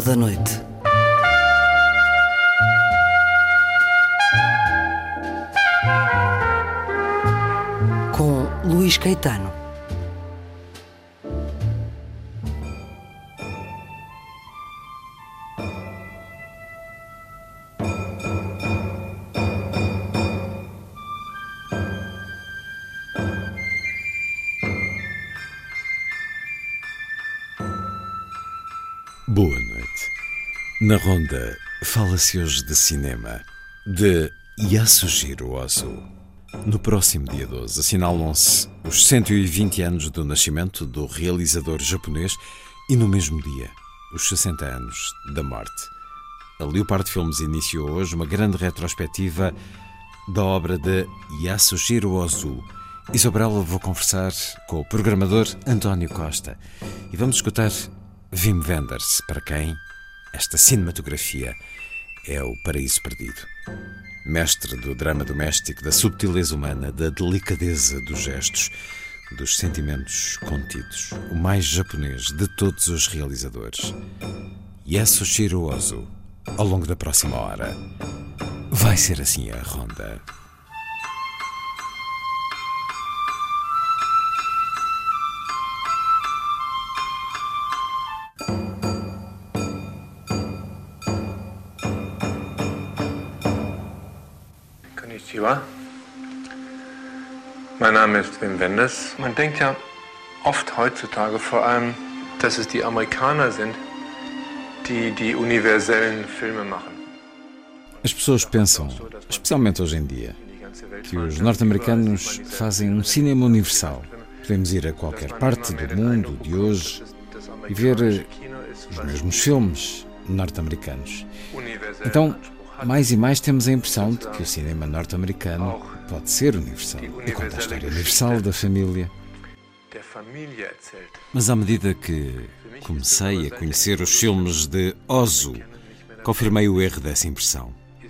Da Noite. Na ronda fala-se hoje de cinema, de Yasujiro Ozu. No próximo dia 12 assinalam-se os 120 anos do nascimento do realizador japonês e no mesmo dia os 60 anos da morte. A Leopard Filmes iniciou hoje uma grande retrospectiva da obra de Yasujiro Ozu. E sobre ela vou conversar com o programador António Costa. E vamos escutar Wim Wenders, para quem esta cinematografia é o paraíso perdido. Mestre do drama doméstico, da subtileza humana, da delicadeza dos gestos, dos sentimentos contidos. O mais japonês de todos os realizadores. Yasushiro Ozu. Ao longo da próxima hora. Vai ser assim a ronda. Wim Wenders. Man denkt ja oft heutzutage vor allem, dass es die Amerikaner sind, die die universellen Filme machen. As pessoas pensam, especialmente hoje em dia, que os norte-americanos fazem um cinema universal. Podemos ir a qualquer parte do mundo de hoje e ver os mesmos filmes norte-americanos. Então, mais e mais temos a impressão de que o cinema norte-americano pode ser universal e conta a história universal da família. Mas à medida que comecei a conhecer os filmes de Ozu, confirmei o erro dessa impressão. Die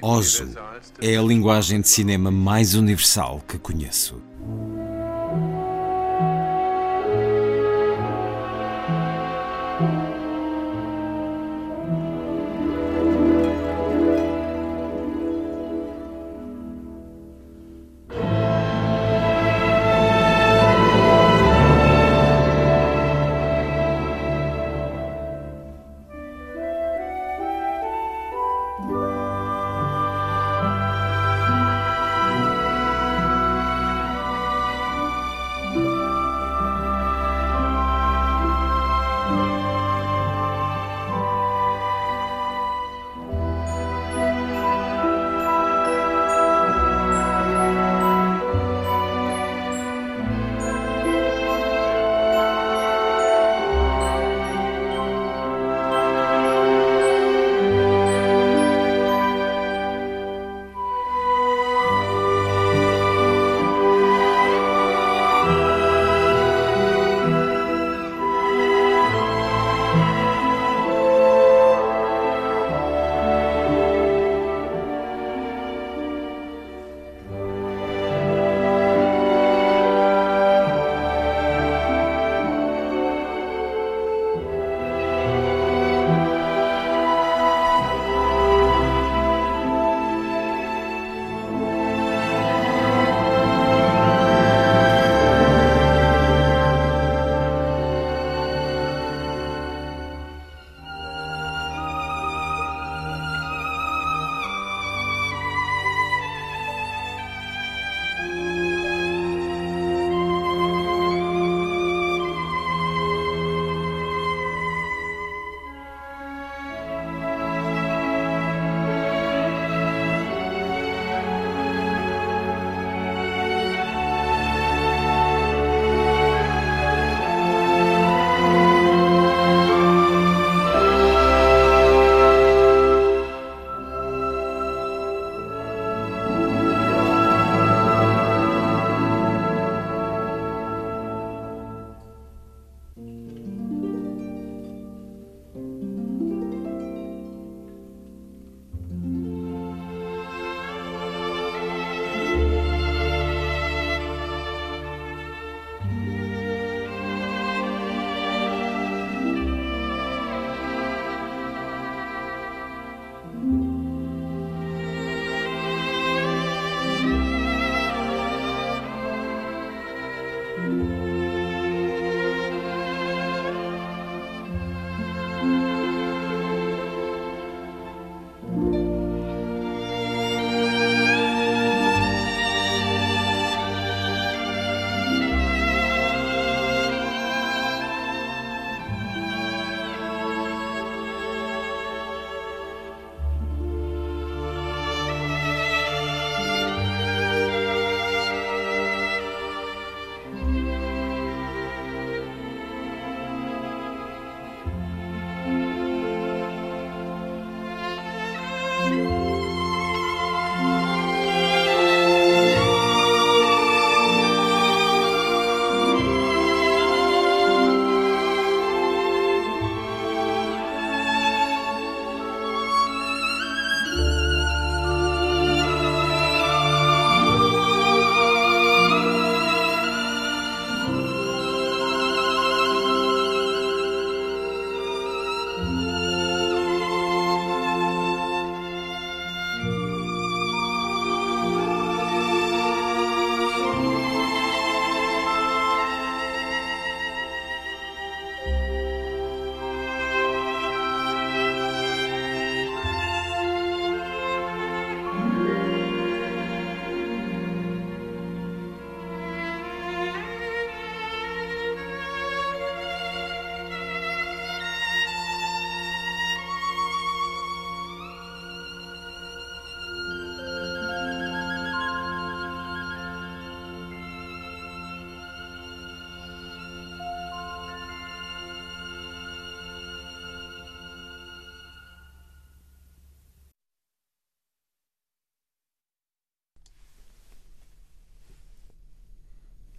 Ozu universalste é a linguagem de cinema mais universal que conheço.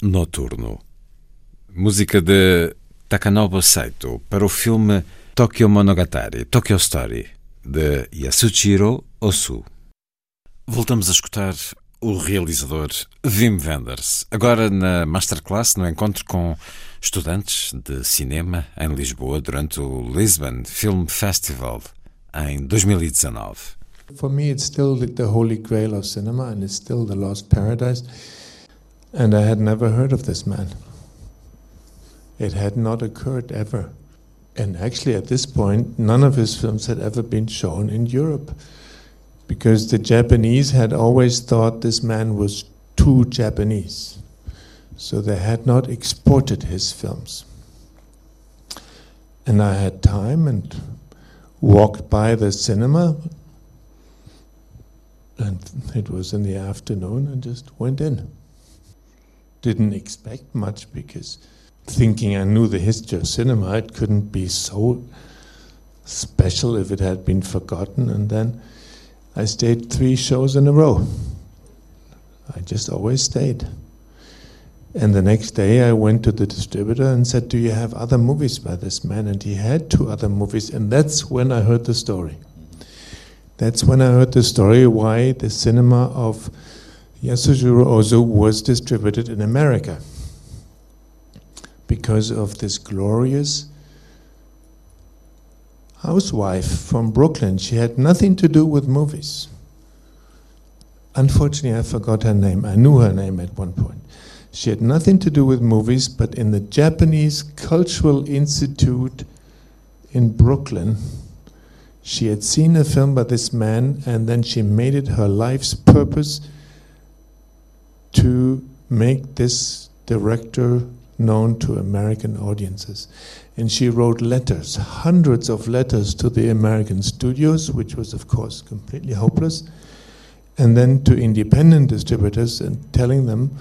Noturno. Música de Takanobu Saito para o filme Tokyo Monogatari, Tokyo Story, de Yasuchiro Osu. Voltamos a escutar o realizador Wim Wenders, agora na Masterclass, no encontro com estudantes de cinema em Lisboa durante o Lisbon Film Festival em 2019. For me, it's still the holy grail of cinema, and it's still the lost paradise. And I had never heard of this man. It had not occurred ever. And actually, at this point, none of his films had ever been shown in Europe because the Japanese had always thought this man was too Japanese. So they had not exported his films. And I had time and walked by the cinema, and it was in the afternoon, and just went in. Didn't expect much because thinking I knew the history of cinema, it couldn't be so special if it had been forgotten. And then I stayed three shows in a row. I just always stayed. And the next day I went to the distributor and said, Do you have other movies by this man? And he had two other movies. And that's when I heard the story. That's when I heard the story why the cinema of Yasujiro Ozu was distributed in America. Because of this glorious housewife from Brooklyn. She had nothing to do with movies. Unfortunately, I forgot her name. I knew her name at one point. She had nothing to do with movies, but in the Japanese Cultural Institute in Brooklyn, she had seen a film by this man, and then she made it her life's purpose to make this director known to American audiences. And she wrote letters, hundreds of letters to the American studios, which was, of course, completely hopeless, and then to independent distributors and telling them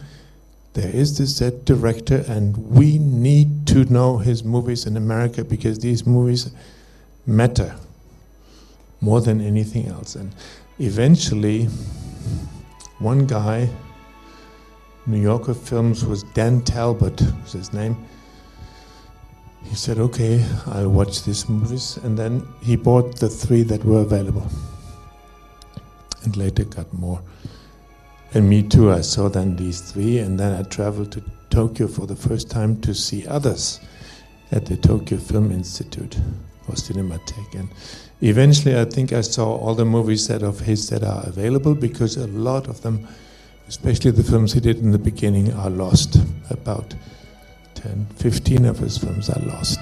there is this set director, and we need to know his movies in America because these movies matter more than anything else. And eventually, one guy, New Yorker Films, was Dan Talbot, was his name. He said, "Okay, I'll watch these movies," and then he bought the three that were available, and later got more. And me too. I saw then these three, and then I traveled to Tokyo for the first time to see others at the Tokyo Film Institute or Cinematheque. And eventually, I think I saw all the movies that of his that are available because a lot of them, especially the films he did in the beginning, are lost. About 10, 15 of his films are lost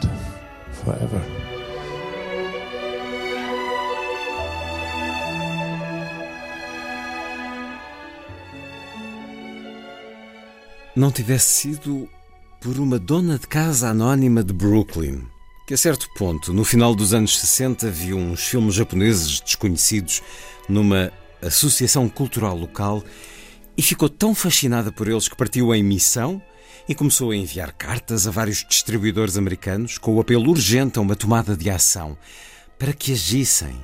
forever. não tivesse sido por uma dona de casa anónima de Brooklyn, que a certo ponto, no final dos anos 60, viu uns filmes japoneses desconhecidos numa associação cultural local e ficou tão fascinada por eles que partiu em missão e começou a enviar cartas a vários distribuidores americanos com o apelo urgente a uma tomada de ação para que agissem,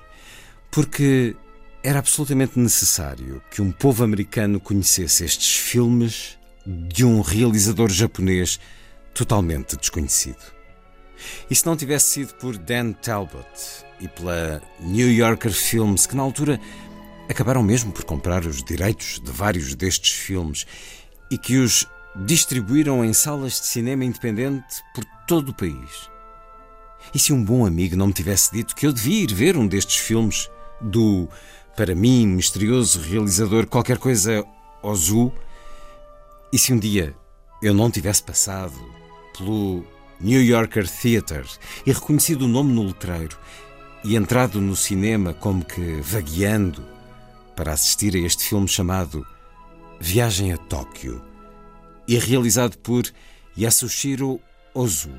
porque era absolutamente necessário que um povo americano conhecesse estes filmes de um realizador japonês totalmente desconhecido. E se não tivesse sido por Dan Talbot e pela New Yorker Films, que na altura acabaram mesmo por comprar os direitos de vários destes filmes e que os distribuíram em salas de cinema independente por todo o país. E se um bom amigo não me tivesse dito que eu devia ir ver um destes filmes do, para mim, misterioso realizador qualquer coisa Ozu, e se um dia eu não tivesse passado pelo New Yorker Theatre e reconhecido o nome no letreiro e entrado no cinema como que vagueando para assistir a este filme chamado Viagem a Tóquio e realizado por Yasushiro Ozu,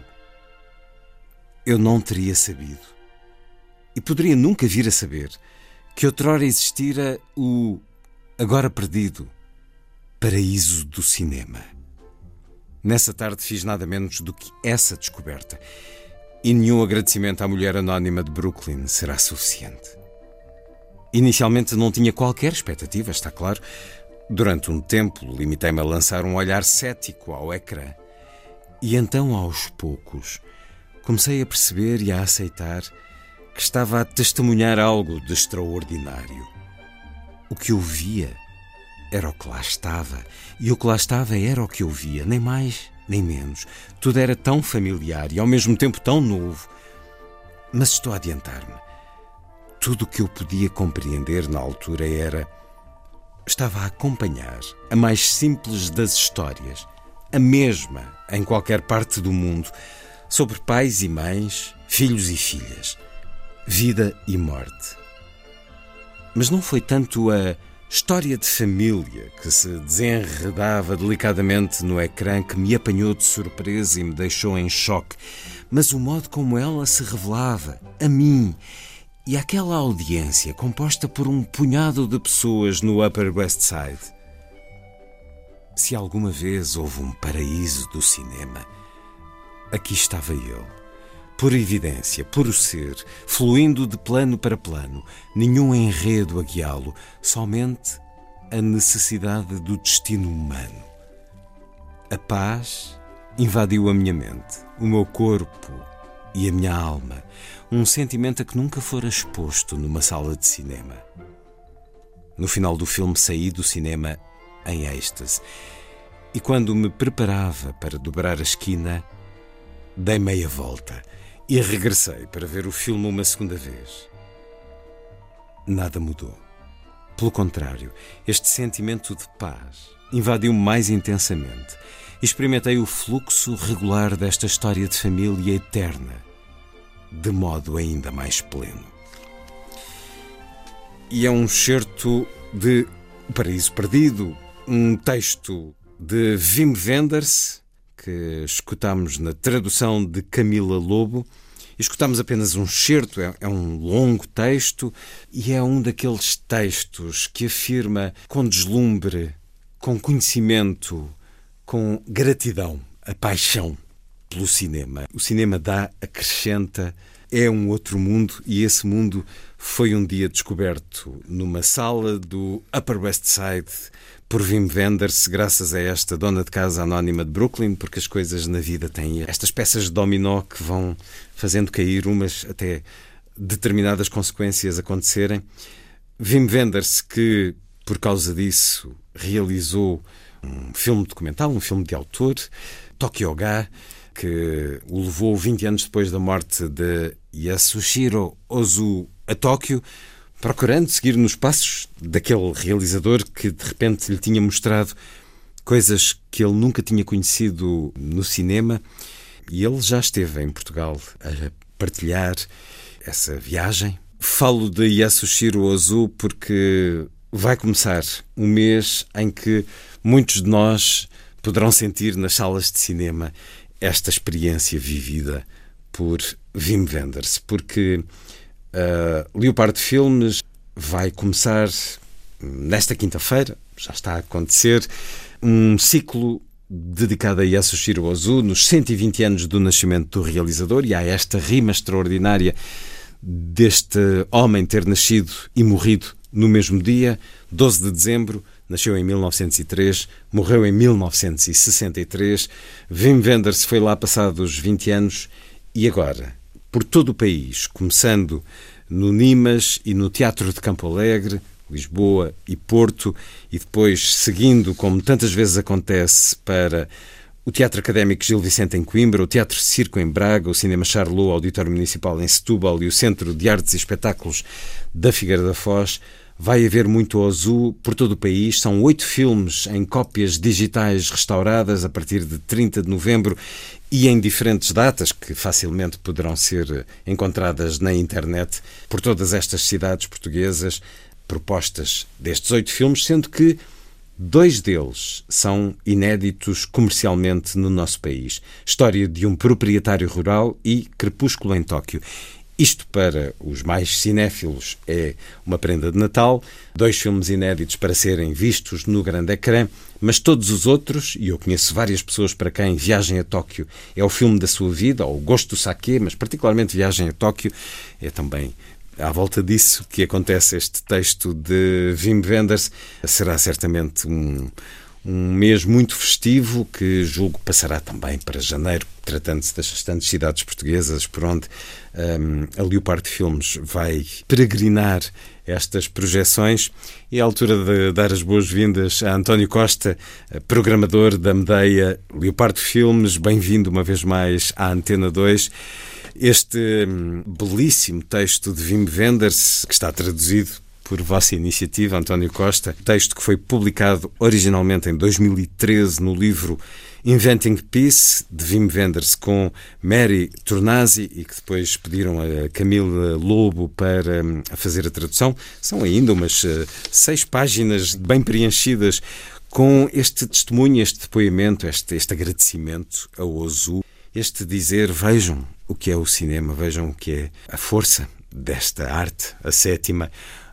eu não teria sabido e poderia nunca vir a saber que outrora existira o agora perdido paraíso do cinema. Nessa tarde fiz nada menos do que essa descoberta. E nenhum agradecimento à mulher anónima de Brooklyn será suficiente. Inicialmente não tinha qualquer expectativa, está claro, Durante um tempo, limitei-me a lançar um olhar cético ao ecrã. E então, aos poucos, comecei a perceber e a aceitar que estava a testemunhar algo de extraordinário. O que eu via era o que lá estava, e o que lá estava era o que eu via, nem mais nem menos. Tudo era tão familiar e ao mesmo tempo tão novo. Mas estou a adiantar-me. Tudo o que eu podia compreender na altura era. Estava a acompanhar a mais simples das histórias, a mesma em qualquer parte do mundo, sobre pais e mães, filhos e filhas, vida e morte. Mas não foi tanto a História de família que se desenredava delicadamente no ecrã que me apanhou de surpresa e me deixou em choque, mas o modo como ela se revelava a mim e aquela audiência composta por um punhado de pessoas no Upper West Side. Se alguma vez houve um paraíso do cinema, aqui estava eu por evidência, por ser, fluindo de plano para plano, nenhum enredo a guiá-lo, somente a necessidade do destino humano. A paz invadiu a minha mente, o meu corpo e a minha alma, um sentimento a que nunca fora exposto numa sala de cinema. No final do filme saí do cinema em êxtase e quando me preparava para dobrar a esquina, dei meia volta e regressei para ver o filme uma segunda vez. Nada mudou. Pelo contrário, este sentimento de paz invadiu-me mais intensamente. Experimentei o fluxo regular desta história de família eterna, de modo ainda mais pleno. E é um certo de O Paraíso Perdido, um texto de Wim Wenders, que escutamos na tradução de Camila Lobo. Escutamos apenas um certo, é, é, um longo texto e é um daqueles textos que afirma com deslumbre, com conhecimento, com gratidão, a paixão pelo cinema. O cinema dá, acrescenta, é um outro mundo e esse mundo foi um dia descoberto numa sala do Upper West Side por Wim Wenders, graças a esta dona de casa anónima de Brooklyn, porque as coisas na vida têm estas peças de dominó que vão fazendo cair umas até determinadas consequências acontecerem. Wim Wenders, que por causa disso realizou um filme documental, um filme de autor, Tokyo Ga, que o levou 20 anos depois da morte de Yasushiro Ozu a Tóquio, procurando seguir nos passos daquele realizador que de repente lhe tinha mostrado coisas que ele nunca tinha conhecido no cinema. E ele já esteve em Portugal a partilhar essa viagem. Falo de Yasushiro Ozu porque vai começar um mês em que muitos de nós poderão sentir nas salas de cinema esta experiência vivida por Wim Wenders, porque Uh, Leopardo Filmes vai começar nesta quinta-feira, já está a acontecer, um ciclo dedicado a Yasushiro Ozu nos 120 anos do nascimento do realizador e há esta rima extraordinária deste homem ter nascido e morrido no mesmo dia, 12 de dezembro, nasceu em 1903, morreu em 1963. Wim Wenders foi lá passados 20 anos e agora por todo o país, começando no Nimas e no Teatro de Campo Alegre, Lisboa e Porto, e depois seguindo, como tantas vezes acontece, para o Teatro Académico Gil Vicente em Coimbra, o Teatro Circo em Braga, o Cinema Charlot, o Auditório Municipal em Setúbal e o Centro de Artes e Espetáculos da Figueira da Foz. Vai haver muito azul por todo o país. São oito filmes em cópias digitais restauradas a partir de 30 de novembro e em diferentes datas que facilmente poderão ser encontradas na internet por todas estas cidades portuguesas, propostas destes oito filmes, sendo que dois deles são inéditos comercialmente no nosso país: História de um proprietário rural e Crepúsculo em Tóquio. Isto para os mais cinéfilos é uma prenda de Natal, dois filmes inéditos para serem vistos no grande ecrã, mas todos os outros, e eu conheço várias pessoas para quem Viagem a Tóquio é o filme da sua vida, ou o Gosto do Saque, mas particularmente Viagem a Tóquio é também à volta disso que acontece este texto de Wim Wenders. Será certamente um, um mês muito festivo que julgo passará também para janeiro, tratando-se das restantes cidades portuguesas por onde um, a Leopardo Filmes vai peregrinar estas projeções. E é a altura de dar as boas-vindas a António Costa, programador da Medeia Leopardo Filmes. Bem-vindo uma vez mais à Antena 2. Este hum, belíssimo texto de Wim Wenders, que está traduzido por vossa iniciativa, António Costa, texto que foi publicado originalmente em 2013 no livro Inventing Peace, de Wim Wenders, com Mary Tornasi e que depois pediram a Camila Lobo para hum, fazer a tradução. São ainda umas uh, seis páginas bem preenchidas com este testemunho, este depoimento, este, este agradecimento ao Ozu, este dizer: vejam o que é o cinema, vejam o que é a força desta arte, a sétima.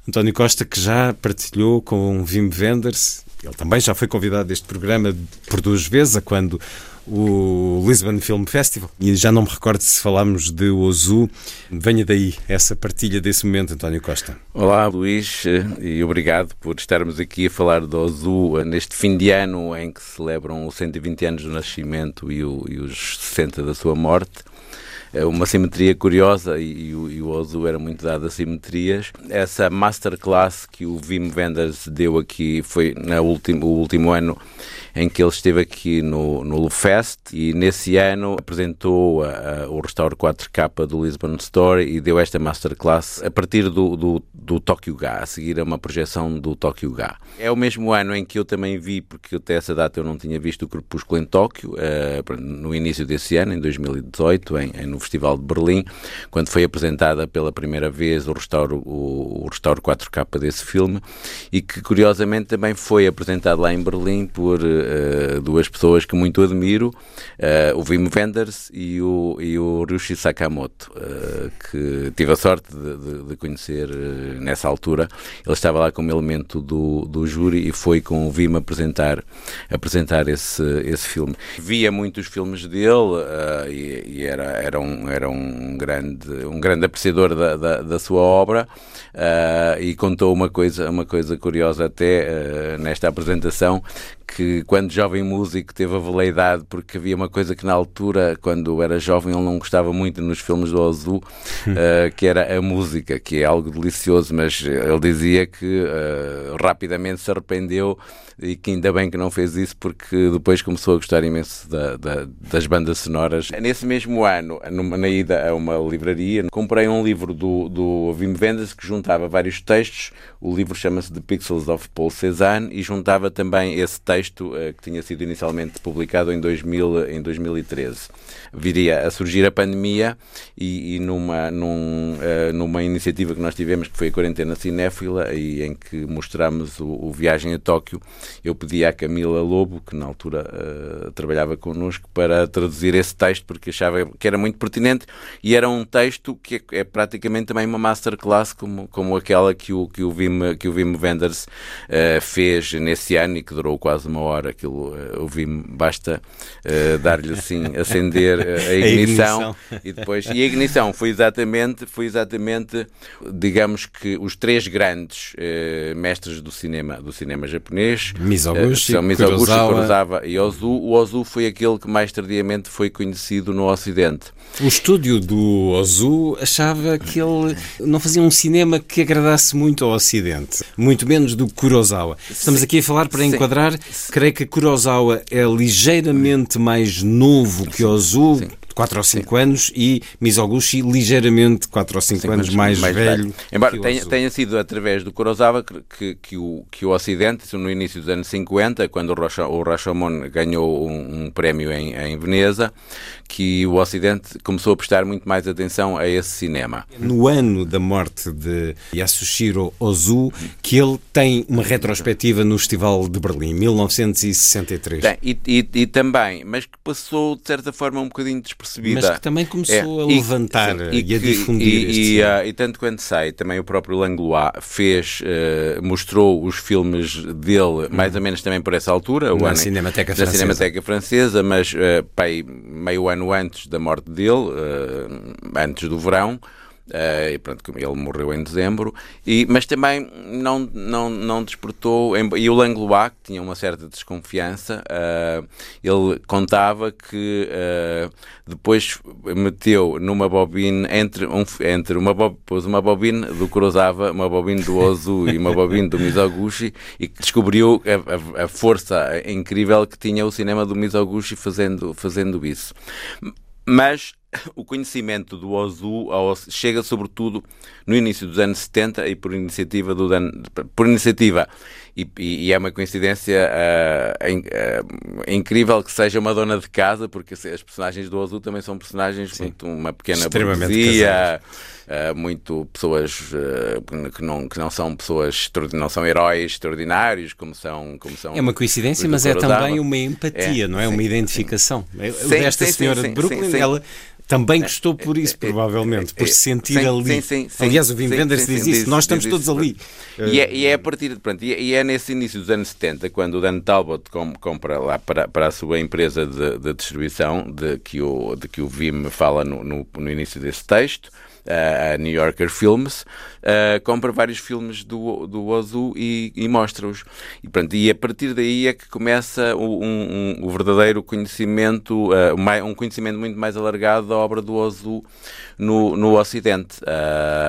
António Costa, que já partilhou com Wim Wenders, ele também já foi convidado deste programa por duas vezes, a quando o Lisbon Film Festival. E já não me recordo se falámos de Ozu. Venha daí essa partilha desse momento, António Costa. Olá, Luís, e obrigado por estarmos aqui a falar do Ozu neste fim de ano em que celebram os 120 anos do nascimento e, o, e os 60 da sua morte. É uma simetria curiosa e, e, o, o Ozu era muito dado a simetrias. Essa masterclass que o Wim Wenders deu aqui foi no último, o último ano em que ele esteve aqui no, no Lufest e nesse ano apresentou a, a, o restauro 4K do Lisbon Story e deu esta masterclass a partir do, do, do Tokyo Ga, a seguir a uma projeção do Tokyo Ga. É o mesmo ano em que eu também vi, porque até essa data eu não tinha visto o Crepúsculo em Tóquio, uh, no início desse ano, em 2018, em, em, Festival de Berlim, quando foi apresentada pela primeira vez o restauro, o, o restauro 4K desse filme e que curiosamente também foi apresentado lá em Berlim por uh, duas pessoas que muito admiro, uh, o Wim Wenders e o, e o Ryushi Sakamoto, uh, que tive a sorte de, de, de, conhecer nessa altura. Ele estava lá como elemento do, do júri e foi com o Wim apresentar, apresentar esse, esse filme. Via muitos filmes dele e, e, era, era, um, era um, grande, um grande apreciador da, da, da sua obra e contou uma coisa, uma coisa curiosa até nesta apresentação que quando jovem músico teve a veleidade porque havia uma coisa que na altura, quando era jovem, ele não gostava muito nos filmes do Ozu, uh, que era a música, que é algo delicioso, mas ele dizia que uh, rapidamente se arrependeu e que ainda bem que não fez isso porque depois começou a gostar imenso da, da, das bandas sonoras. Nesse mesmo ano, numa, na ida a uma livraria, comprei um livro do, do Wim Wenders que juntava vários textos. O livro chama-se The Pixels of Paul Cézanne e juntava também esse texto uh, que tinha sido inicialmente publicado em, 2000, em 2013. Viria a surgir a pandemia e, e numa, num, uh, numa iniciativa que nós tivemos, que foi a Quarentena Cinéfila, e em que mostramos o, o Viagem a Tóquio, eu pedi à Camila Lobo, que na altura uh, trabalhava connosco, para traduzir esse texto, porque achava que era muito pertinente e era um texto que é, é praticamente também uma masterclass, como, como aquela que o, que o, Wim, que o Wim Wenders uh, fez nesse ano e que durou quase uma hora. Aquilo, uh, o Wim, basta dar-lhe assim, acender a ignição, a ignição, e depois. E a ignição foi exatamente, foi exatamente, digamos que os três grandes mestres do cinema, do cinema japonês, Mizoguchi, uh, Mizoguchi Kurosawa. Kurosawa e Ozu. O Ozu foi aquele que mais tardiamente foi conhecido no Ocidente. O estúdio do Ozu achava que ele não fazia um cinema que agradasse muito ao Ocidente, muito menos do Kurosawa. Estamos aqui a falar para Sim. enquadrar, creio que Kurosawa é ligeiramente mais novo que Ozu, Sim. 4 ou 5 anos e Mizoguchi ligeiramente 4 ou 5 anos mais, mais velho. velho. Embora tenha, tenha, sido através do Kurosawa que, que, o, que o Ocidente, no início dos anos 50, quando o Rashomon ganhou um, um prémio em, em, Veneza, que o Ocidente começou a prestar muito mais atenção a esse cinema. No ano da morte de Yasushiro Ozu, que ele tem uma retrospectiva no Festival de Berlim, 1963. Tem, e, e, e, também, mas que passou de certa forma um bocadinho despercebida. Mas que também começou é, a levantar e, e, e a difundir e, e, uh, e, tanto quanto sei, também o próprio Langlois fez, uh, mostrou os filmes dele mais ou menos também por essa altura. Na, ano, Cinemateca, na francesa. Cinemateca Francesa, mas uh, pai, meio ano antes da morte dele, uh, antes do verão, Uh, e pronto, ele morreu em dezembro, e, mas também não, não, não despertou. E o Langlois, que tinha uma certa desconfiança, uh, ele contava que uh, depois meteu numa bobina, entre, um, entre uma, pôs uma bobina do Kurosawa, uma bobina do Ozu e uma bobina do Mizoguchi, e descobriu a, a, a força incrível que tinha o cinema do Mizoguchi fazendo, fazendo isso. Mas o conhecimento do Ozu chega sobretudo no início dos anos 70 e por iniciativa do Dan, por iniciativa e, e, é uma coincidência uh, uh, incrível que seja uma dona de casa porque as personagens do Ozu também são personagens Sim. muito uma pequena burguesia uh, muito pessoas que, não, que não são pessoas não são heróis extraordinários como são como são é uma coincidência mas é também uma empatia é, não é? Sim, uma identificação. Sim. desta senhora de Brooklyn ela também gostou por isso, provavelmente, por se sentir sim, ali. Sim, sim, Aliás, o Wim Wenders diz isso, nós estamos todos ali. E é, e é, a partir, pronto, e é nesse início dos anos 70, quando o Dan Talbot compra lá para, para a sua empresa de, de distribuição, de que, o, de que o Wim fala no, no, no início desse texto, a New Yorker Films, compra vários filmes do, do Ozu e, e mostra-os. E, e a partir daí é que começa o, um, um, o verdadeiro conhecimento, um conhecimento muito mais alargado da obra do Ozu no, no Ocidente.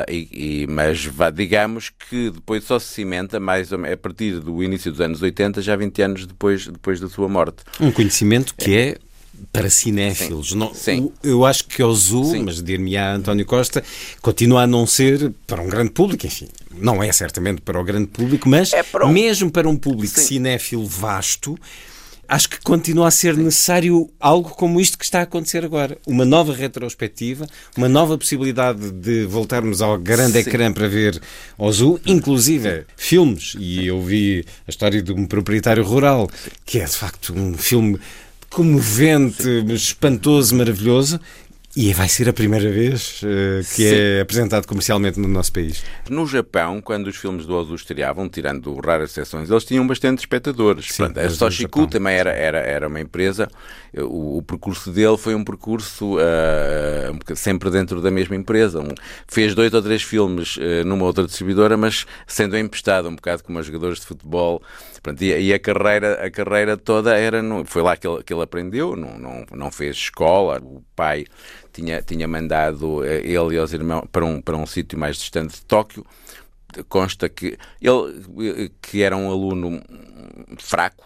E, e, mas digamos que depois só se cimenta mais a partir do início dos anos 80, já 20 anos depois, depois da sua morte. Um conhecimento que é para cinéfilos. Sim. Não, Sim. Eu acho que é o Zoo, mas dir-me-á António Costa, continua a não ser para um grande público, enfim, não é certamente para o grande público, mas é para um... mesmo para um público Sim. cinéfilo vasto, acho que continua a ser necessário algo como isto que está a acontecer agora. Uma nova retrospectiva, uma nova possibilidade de voltarmos ao grande Sim. ecrã para ver o Zoo, inclusive Sim. filmes. E eu vi a história de um proprietário rural, que é de facto um filme comovente, espantoso, maravilhoso. E vai ser a primeira vez uh, que Sim. é apresentado comercialmente no nosso país. No Japão, quando os filmes do Ozu estreavam, tirando raras exceções, eles tinham bastante espectadores. Sim, Pronto, a Soshiku também era, era, era uma empresa. O, o percurso dele foi um percurso uh, sempre dentro da mesma empresa. Um, fez dois ou três filmes uh, numa outra distribuidora, mas sendo emprestado um bocado como os jogadores de futebol Pronto, e, e, a, carreira, a carreira toda era no, foi lá que ele, que ele aprendeu, não, não, não fez escola. O pai tinha, tinha mandado eh, ele e os irmãos para um, para um sítio mais distante de Tóquio. Consta que ele, que era um aluno fraco,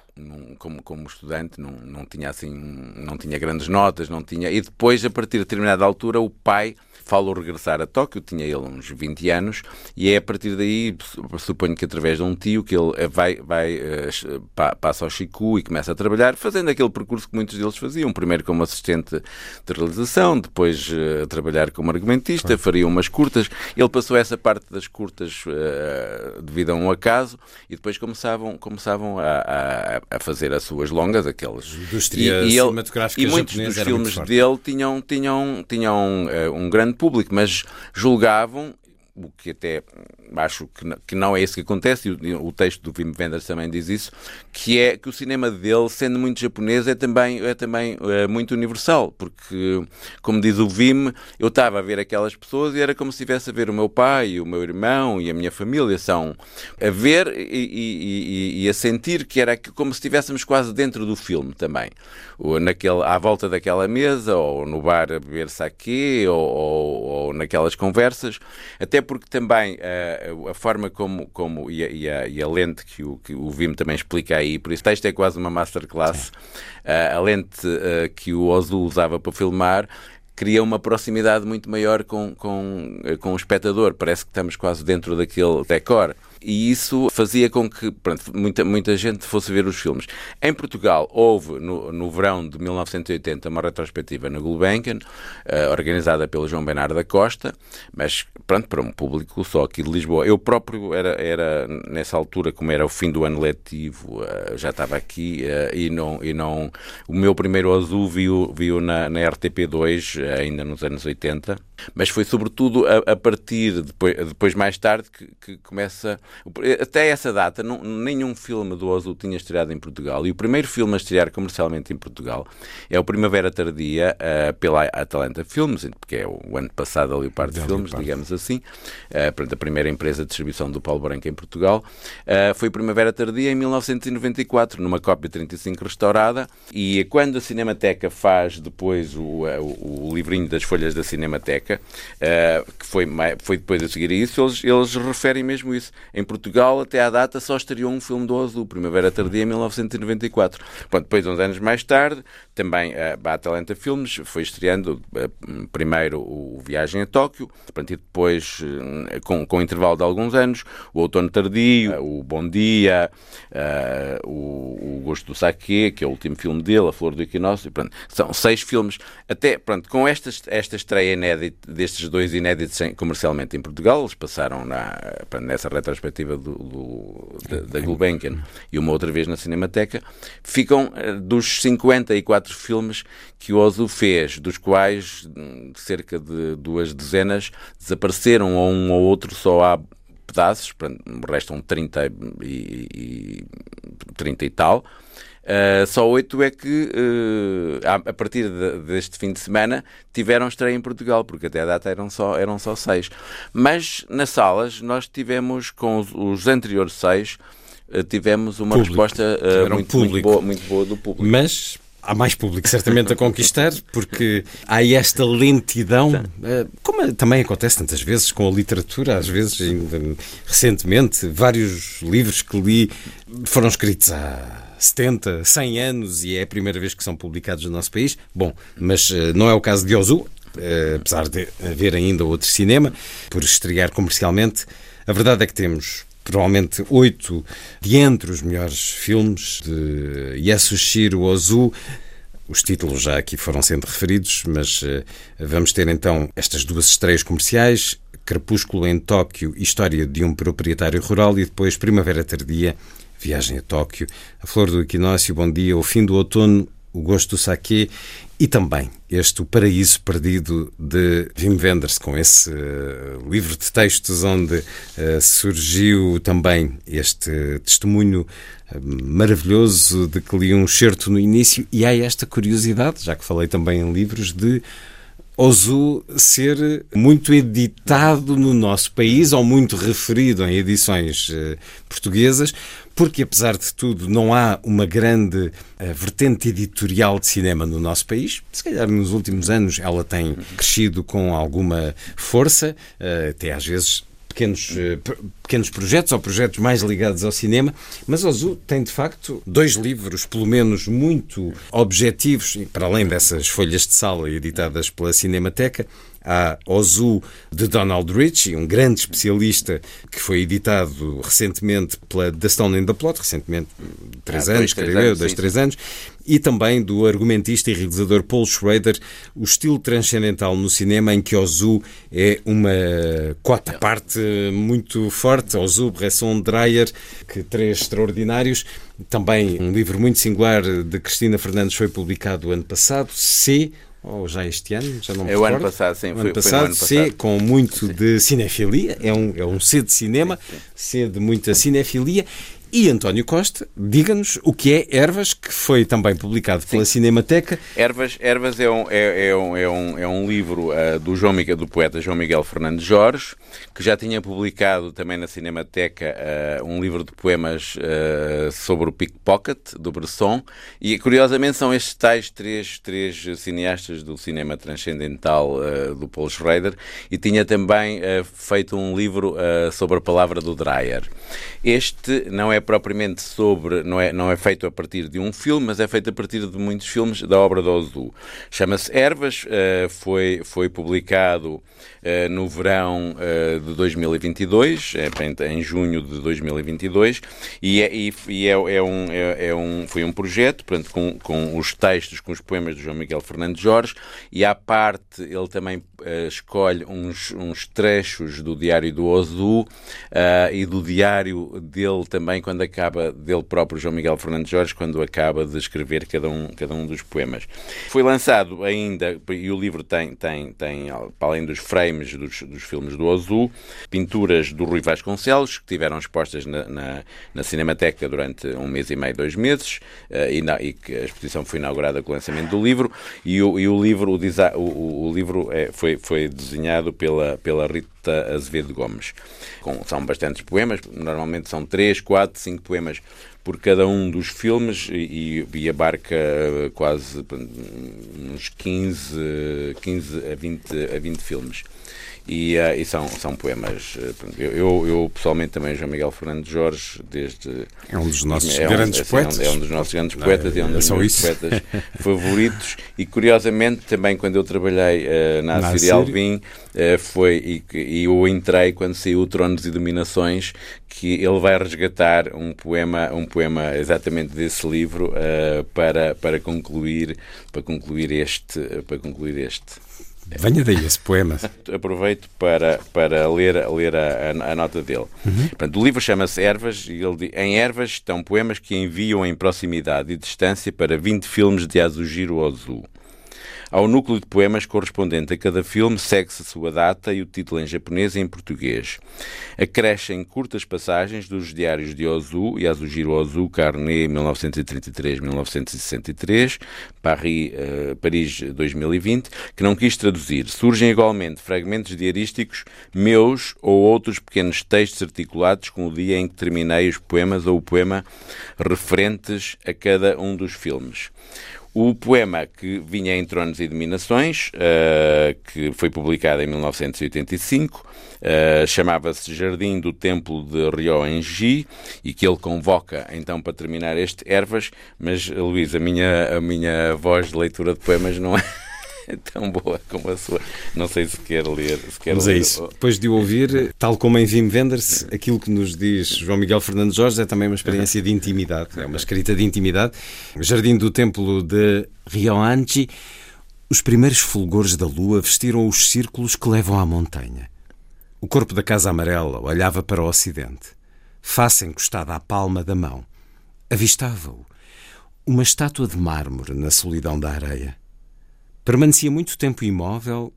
como, como estudante, não, não tinha assim, não tinha grandes notas, não tinha. E depois, a partir de determinada altura, o pai falou regressar a Tóquio, tinha ele uns 20 anos, e é a partir daí, suponho que através de um tio, que ele eh, vai, vai eh, passa ao Chiku e começa a trabalhar, fazendo aquele percurso que muitos deles faziam, primeiro como assistente de realização, depois eh, a trabalhar como argumentista, faria umas curtas. Ele passou essa parte das curtas uh, devido a um acaso, e depois começavam, começavam a, a, a fazer as suas longas, aqueles... Indústria e, e, ele, e muitos dos filmes dele tinham, tinham, tinham uh, um grande público, mas julgavam o que até acho que não, que não é isso que acontece, e o, o, texto do Wim Wenders também diz isso, que é que o cinema dele, sendo muito japonês, é também, é também é, muito universal, porque, como diz o Wim, eu estava a ver aquelas pessoas e era como se estivesse a ver o meu pai, o meu irmão e a minha família, são a ver e, e, e, a sentir que era como se estivéssemos quase dentro do filme também, ou naquele, à volta daquela mesa, ou no bar a beber sake, ou, ou, ou naquelas conversas, até porque também uh, a forma como, como e, a, e, a, e a lente que o, que o Vim também explica aí, por isso o texto é quase uma masterclass, uh, a lente uh, que o Ozu usava para filmar cria uma proximidade muito maior com, com, com o espectador, parece que estamos quase dentro daquele decor e isso fazia com que pronto, muita, muita gente fosse ver os filmes. Em Portugal houve, no, no verão de 1980, uma retrospectiva na Gulbenkian, uh, organizada pelo João Bernardo da Costa, mas pronto, para um público só aqui de Lisboa. Eu próprio era, era nessa altura, como era o fim do ano letivo, uh, já estava aqui uh, e, não, e não... O meu primeiro azul viu, viu na, na RTP2, ainda nos anos 80, Mas foi sobretudo a, a partir, depois, depois mais tarde, que, que, começa. Até essa data, não, nenhum filme do Ozu tinha estreado em Portugal. E o primeiro filme a estrear comercialmente em Portugal é o Primavera Tardia, uh, pela Atalanta Filmes, porque é o ano passado ali o par de filmes, digamos assim. Uh, a primeira empresa de distribuição do Paulo Branco em Portugal. Uh, foi Primavera Tardia em 1994, numa cópia 35 restaurada. E quando a Cinemateca faz depois o, o, o livrinho das folhas da Cinemateca, uh, que foi, foi depois a seguir a isso, eles, eles referem mesmo isso. Em Portugal, até à data, só estreou um filme do Azul, Primavera Tardia, em 1994. Pronto, depois, uns anos mais tarde, também a Atalanta Filmes foi estreando uh, primeiro o Viagem a Tóquio, pronto, e depois, uh, com, com intervalo de alguns anos, o Outono Tardio, o Bom Dia, o, o Gosto do Saque, que é o último filme dele, A Flor do Equinócio, pronto, são seis filmes. Até, pronto, com esta, esta estreia inédita destes dois inéditos comercialmente em Portugal, eles passaram na, nessa retrospectiva do, do, da, da Gulbenkian e uma outra vez na Cinemateca, ficam dos 54 filmes que o Ozu fez, dos quais hum, cerca de duas dezenas desapareceram, ou um ou outro só há pedaços, restam 30 e, e, 30 e tal. Uh, só oito é que, uh, a, partir de, deste fim de semana, tiveram estreia em Portugal, porque até a data eram só, eram só seis. Mas nas salas, nós tivemos, com os, os anteriores seis, uh, tivemos uma público. resposta muito, muito, boa, muito boa do público. Mas há mais público certamente a conquistar, porque há esta lentidão, como também acontece tantas vezes com a literatura, às vezes, ainda recentemente, vários livros que li foram escritos há 70, 100 anos e é a primeira vez que são publicados no nosso país. Bom, mas uh, não é o caso de Ozu, uh, apesar de haver ainda outro cinema por estrear comercialmente. A verdade é que temos provavelmente oito de entre os melhores filmes de Yasushiro Ozu. Os títulos já aqui foram sendo referidos, mas uh, vamos ter então estas duas estreias comerciais: Crepúsculo em Tóquio, História de um Proprietário Rural e depois Primavera Tardia, Viagem a Tóquio, A Flor do Equinócio, Bom Dia, O Fim do Outono, O Gosto do Saque e também este O Paraíso Perdido de Wim Wenders, com esse uh, livro de textos onde uh, surgiu também este testemunho uh, maravilhoso de que li um certo no início. E há esta curiosidade, já que falei também em livros, de Ozu ser muito editado no nosso país ou muito referido em edições portuguesas, porque apesar de tudo não há uma grande uh, vertente editorial de cinema no nosso país. Se calhar nos últimos anos ela tem crescido com alguma força, uh, até às vezes pequenos, uh, pequenos projetos ou projetos mais ligados ao cinema, mas Ozu tem de facto dois livros, pelo menos muito objetivos, para além dessas folhas de sala editadas pela Cinemateca, Há Ozu de Donald Ritchie, um grande especialista que foi editado recentemente pela The Stone in the Plot, recentemente, três ah, anos, creio eu, dois, três anos, e também do argumentista e realizador Paul Schrader, o estilo transcendental no cinema em que Ozu é uma cota parte muito forte, Ozu, Bresson, Dreyer, que três extraordinários. Também um livro muito singular de Cristina Fernandes foi publicado ano passado, C, ou já este ano, já não me É o ano passado, sim. O ano passado, ano passado. C, com muito sim. de cinefilia, é um, é um C de cinema, sim, sim. C de muita cinefilia e António Costa, diga-nos o que é Ervas, que foi também publicado pela Sim. Cinemateca. Ervas, Ervas é, um, é, é, um, é, um, é um livro uh, do, João Miguel, do poeta João Miguel Fernandes Jorge, que já tinha publicado também na Cinemateca uh, um livro de poemas uh, sobre o pickpocket, do Bresson, e curiosamente são estes tais três, três cineastas do cinema transcendental do Paul Schrader, e tinha também feito um livro sobre a palavra do Dreyer. Este não é é propriamente sobre, não é, não é feito a partir de um filme, mas é feito a partir de muitos filmes da obra do Ozu. Chama-se Ervas, uh, foi, foi publicado no verão uh, de 2022, é, em junho de 2022, e, é, e, é, é, um, é, é, um, foi um projeto portanto, com, com os textos, com os poemas do João Miguel Fernandes Jorge, e à parte ele também escolhe uns, uns trechos do diário do Ozu e do diário dele também quando acaba, dele próprio, João Miguel Fernandes Jorge, quando acaba de escrever cada um, cada um dos poemas. Foi lançado ainda, e o livro tem, tem, tem para além dos frames dos, dos filmes do Azul, pinturas do Rui Vasconcelos, que tiveram expostas na, na, na Cinemateca durante um mês e meio, dois meses, uh, e, na, e, que a exposição foi inaugurada com o lançamento do livro, e o, e o livro, o, o, o livro é, foi, foi desenhado pela, pela Rita Azevedo Gomes. Com, são bastantes poemas, normalmente são três, quatro, cinco poemas por cada um dos filmes e, e abarca quase uns 15, 15 a, 20, a 20 filmes. E, uh, e, são, são poemas. Eh, eu, eu, pessoalmente também, João Miguel Fernando Jorge, desde. É um dos nossos é um, grandes assim, poetas. É um, dos nossos grandes poetas e é um dos meus isso. poetas favoritos. E curiosamente, também quando eu trabalhei uh, na Assíria Alvim, uh, foi. E, e eu entrei quando saiu Tronos e Dominações, que ele vai resgatar um poema, um poema exatamente desse livro uh, para, para concluir, para concluir este, para concluir este. Venha daí esse poema. Aproveito para, para ler, ler a, a, nota dele. Uhum. Portanto, o livro chama-se Ervas e ele diz, em Ervas estão poemas que enviam em proximidade e distância para 20 filmes de Azugiro Azul. Ao núcleo de poemas correspondente a cada filme segue-se a sua data e o título em japonês e em português. Acrescem curtas passagens dos diários de Ozu e Ozu, Carnet 1933-1963, Paris, uh, Paris 2020, que não quis traduzir. Surgem igualmente fragmentos diarísticos meus ou outros pequenos textos articulados com o dia em que terminei os poemas ou o poema referentes a cada um dos filmes. O poema que vinha em Tronos e Dominações, uh, que foi publicado em 1985, uh, eh, chamava-se Jardim do Templo de Ryoenji e que ele convoca, então, para terminar este, ervas, mas, Luís, a minha, a minha voz de leitura de poemas não é tão boa como a sua. Não sei se quer ler. Se quer Mas é ler. é isso. Depois de o ouvir, tal como em Vim Venders, aquilo que nos diz João Miguel Fernandes Jorge é também uma experiência de intimidade, é uma escrita de intimidade. Jardim do Templo de Ryoanji. Os primeiros fulgores da lua vestiram os círculos que levam à montanha. O corpo da Casa Amarela olhava para o ocidente, face encostada à palma da mão. Avistava-o, uma estátua de mármore na solidão da areia. Permanecia muito tempo imóvel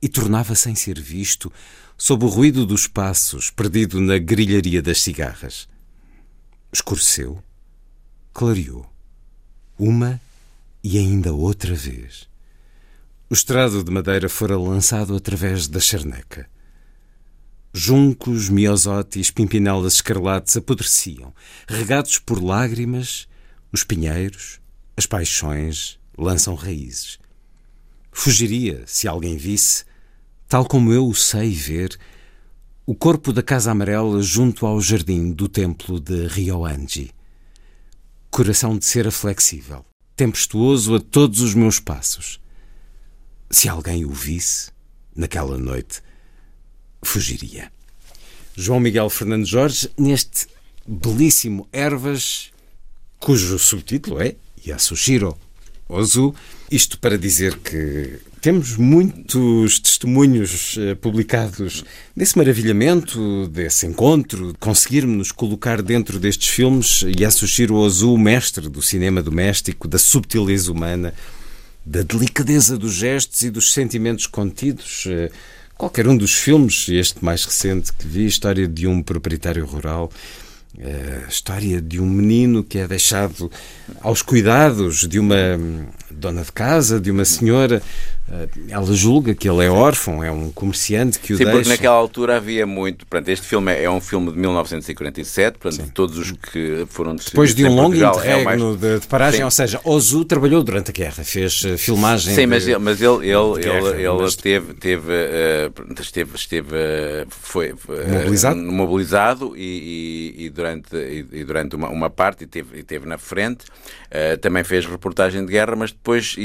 e tornava-se ser visto sob o ruído dos passos, perdido na grilharia das cigarras. Escureceu, clareou, uma e ainda outra vez. O estrado de madeira fora lançado através da charneca. Juncos, miosotes, pimpinelas escarlates apodreciam, regados por lágrimas, os pinheiros, as paixões lançam raízes. Fugiria se alguém visse, tal como eu o sei ver, o corpo da Casa Amarela junto ao jardim do templo de Ryoanji. Coração de cera flexível, tempestuoso a todos os meus passos. Se alguém o visse, naquela noite, fugiria. João Miguel Fernando Jorge, neste belíssimo Ervas, cujo subtítulo é Yasushiro Ozu, isto para dizer que temos muitos testemunhos eh, publicados desse maravilhamento, desse encontro, de conseguirmos nos colocar dentro destes filmes. Yasushiro Ozu, mestre do cinema doméstico, da subtileza humana, da delicadeza dos gestos e dos sentimentos contidos. Eh, qualquer um dos filmes, este mais recente que vi, história de um proprietário rural, a história de um menino que é deixado aos cuidados de uma dona de casa, de uma senhora. Eh, ela julga que ele é órfão, é um comerciante que o Sim, deixa. porque naquela altura havia muito. Portanto, este filme é, é um filme de 1947, portanto, Sim. todos os que foram Depois de um longo interregno é mais... de, paragem, Sim. ou seja, Ozu trabalhou durante a guerra, fez uh, filmagem. Sim, de... mas ele, mas ele, ele, guerra, ele, ele mas... teve, teve, uh, esteve, esteve foi, mobilizado, mobilizado e, e, e durante, e, durante uma, uma parte e teve, teve na frente. também fez reportagem de guerra, mas depois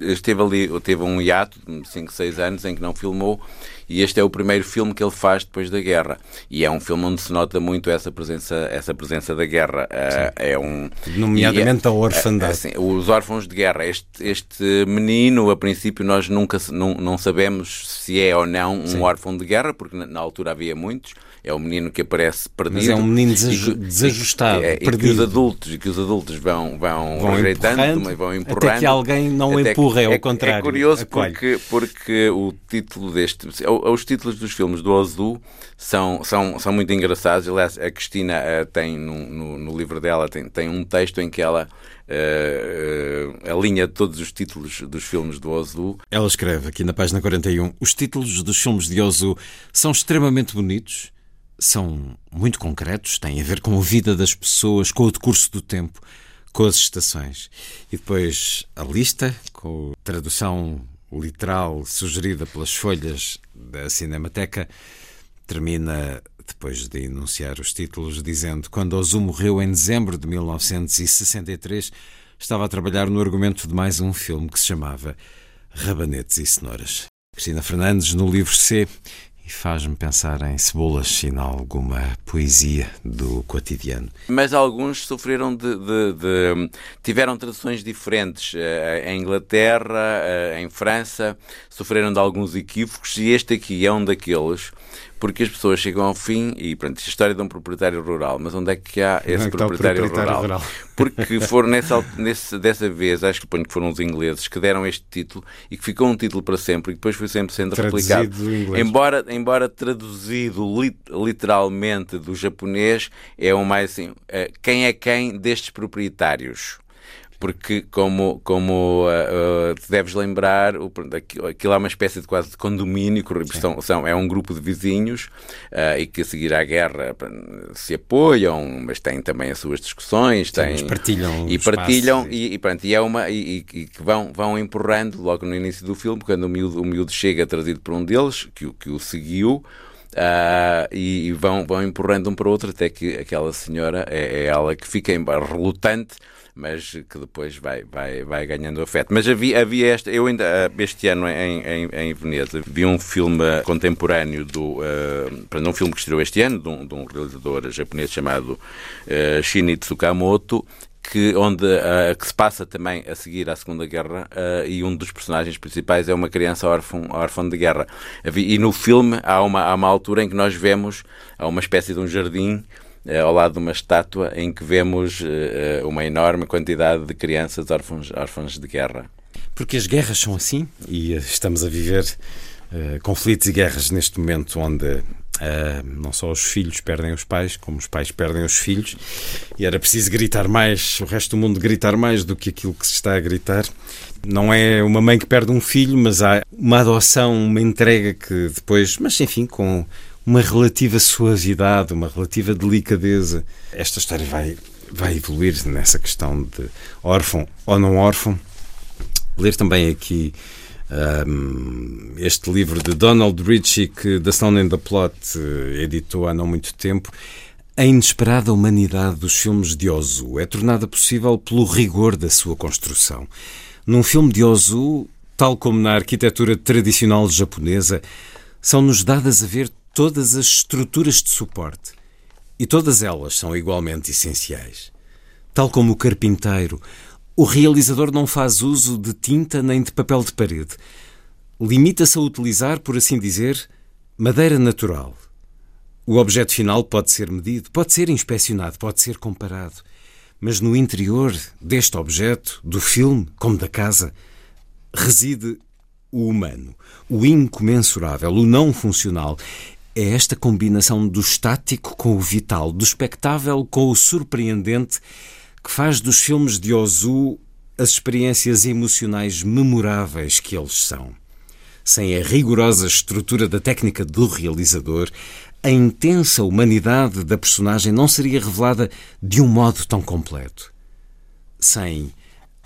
esteve ali, teve um hiato de 5, 6 anos em que não filmou e este é o primeiro filme que ele faz depois da guerra. E é um filme onde se nota muito essa presença essa presença da guerra. Uh, é um nomeadamente é, a orfandade assim, os órfãos de guerra. Este este menino a princípio nós nunca não, não sabemos se é ou não um Sim. órfão de guerra porque na, na altura havia muitos é o menino que aparece perdido. Mas é um menino desaju que, desajustado, é, perdido. E que os adultos, e que os adultos vão, vão, vão rejeitando, mas vão empurrando. Até que alguém não empurra, é ao contrário. É curioso porque, porque o título deste... Os títulos dos filmes do Ozu são, são, são muito engraçados. Aliás, a Cristina uh, tem, no, no, no, livro dela, tem, tem um texto em que ela uh, uh, alinha todos os títulos dos filmes do Ozu. Ela escreve aqui na página 41, os títulos dos filmes de Ozu são extremamente bonitos, são muito concretos, têm a ver com a vida das pessoas, com o decurso do tempo, com as estações. E depois a lista, com a tradução literal sugerida pelas folhas da Cinemateca, termina depois de enunciar os títulos, dizendo: Quando Ozu morreu em dezembro de 1963, estava a trabalhar no argumento de mais um filme que se chamava Rabanetes e Cenouras. Cristina Fernandes, no livro C, e faz-me pensar em cebolas e em alguma poesia do cotidiano. Mas alguns sofreram de. de, de tiveram traduções diferentes. Uh, em Inglaterra, uh, em França, sofreram de alguns equívocos, e este aqui é um daqueles porque as pessoas chegam ao fim e, pronto, a história de um proprietário rural, mas onde é que há esse é proprietário, proprietário rural? rural? Porque foram nessa, nesse, dessa vez, acho que ponho que foram os ingleses que deram este título e que ficou um título para sempre e depois foi sempre sendo traduzido replicado. Embora, embora traduzido literalmente do japonês, é o mais assim, eh, quem é quem destes proprietários? Porque como, como uh, uh, deves lembrar, o, aquilo é uma espécie de quase de condomínio, são, são, é um grupo de vizinhos uh, e que a seguir à guerra se apoiam, mas têm também as suas discussões, têm, Sim, partilham e partilham e, e, pronto, e é uma e, e, que vão, vão empurrando logo no início do filme, quando o miúdo, o miúdo chega trazido por um deles, que, que o seguiu, Uh, e, e, vão, vão empurrando um para o outro até que aquela senhora é, é ela que fica relutante mas que depois vai, vai, vai ganhando afeto. Mas havia, havia esta, eu ainda ah, este ano em, em, em Veneza vi um filme contemporâneo do, uh, um filme que estreou este ano, de um, de um realizador japonês chamado uh, Shinichi Tsukamoto, que, onde, uh, que se passa também a seguir à Segunda Guerra uh, e um dos personagens principais é uma criança órfã, órfã de guerra. E no filme há uma, há uma altura em que nós vemos há uma espécie de um jardim ao lado de uma estátua em que vemos eh, uma enorme quantidade de crianças órfãos, órfãos de guerra. Porque as guerras são assim e estamos a viver uh, conflitos e guerras neste momento onde uh, não só os filhos perdem os pais, como os pais perdem os filhos e era preciso gritar mais, o resto do mundo gritar mais do que aquilo que se está a gritar. Não é uma mãe que perde um filho, mas há uma adoção, uma entrega que depois, mas enfim, com uma relativa suavidade, uma relativa delicadeza. Esta história vai, vai evoluir nessa questão de órfão ou não órfão. Ler também aqui um, este livro de Donald Ritchie que The Stone and the Plot eh, editou há não muito tempo. A inesperada humanidade dos filmes de Ozu é tornada possível pelo rigor da sua construção. Num filme de Ozu, tal como na arquitetura tradicional japonesa, são-nos dadas a ver todas as estruturas de suporte. E todas elas são igualmente essenciais. Tal como o carpinteiro, o realizador não faz uso de tinta nem de papel de parede. Limita-se a utilizar, por assim dizer, madeira natural. O objeto final pode ser medido, pode ser inspecionado, pode ser comparado. Mas no interior deste objeto, do filme, como da casa, reside o humano, o incomensurável, o não funcional. É esta combinação do estático com o vital, do espectável com o surpreendente, que faz dos filmes de Ozu as experiências emocionais memoráveis que eles são. Sem a rigorosa estrutura da técnica do realizador, a intensa humanidade da personagem não seria revelada de um modo tão completo. Sem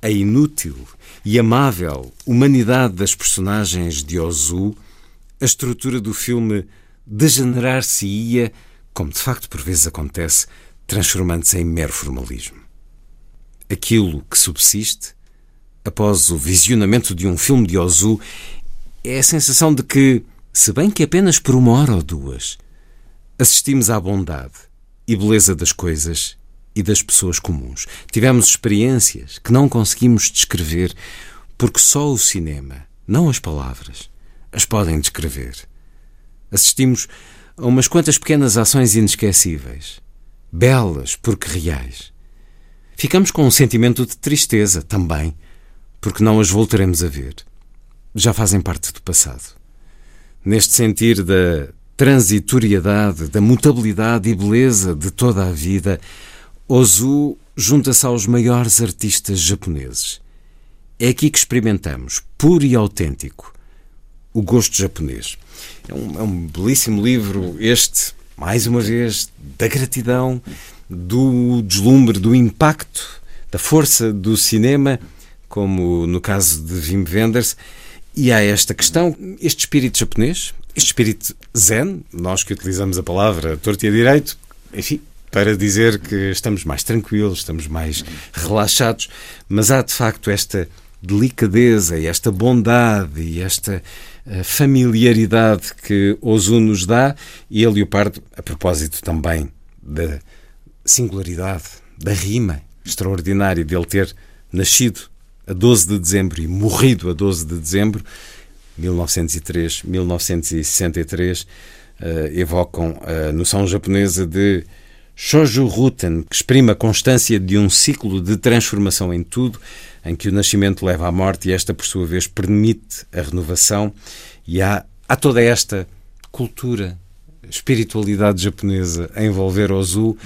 a inútil e amável humanidade das personagens de Ozu, a estrutura do filme degenerar-se-ia, como de facto por vezes acontece, transformando-se em mero formalismo. Aquilo que subsiste, após o visionamento de um filme de Ozu, é a sensação de que, se bem que apenas por uma hora ou duas, assistimos à bondade e beleza das coisas e das pessoas comuns. Tivemos experiências que não conseguimos descrever porque só o cinema, não as palavras, as podem descrever assistimos a umas quantas pequenas ações inesquecíveis, belas porque reais. Ficamos com um sentimento de tristeza também, porque não as voltaremos a ver. Já fazem parte do passado. Neste sentir da transitoriedade, da mutabilidade e beleza de toda a vida, Ozu junta-se aos maiores artistas japoneses. É aqui que experimentamos, puro e autêntico, o gosto japonês. É um, é um belíssimo livro, este, mais uma vez, da gratidão, do deslumbre, do impacto, da força do cinema, como no caso de Wim Wenders. E há esta questão, este espírito japonês, este espírito zen, nós que utilizamos a palavra torto e a direito, enfim, para dizer que estamos mais tranquilos, estamos mais relaxados, mas há de facto esta delicadeza e esta bondade e esta familiaridade que Ozu nos dá e a Leopardo, a propósito também da singularidade, da rima extraordinária de ele ter nascido a 12 de dezembro e morrido a 12 de dezembro, 1903, 1963, uh, evocam a noção japonesa de Shoujo Ruten, que exprime a constância de um ciclo de transformação em tudo, em que o nascimento leva à morte e esta, por sua vez, permite a renovação. E há, há toda esta cultura, espiritualidade japonesa a envolver Ozu,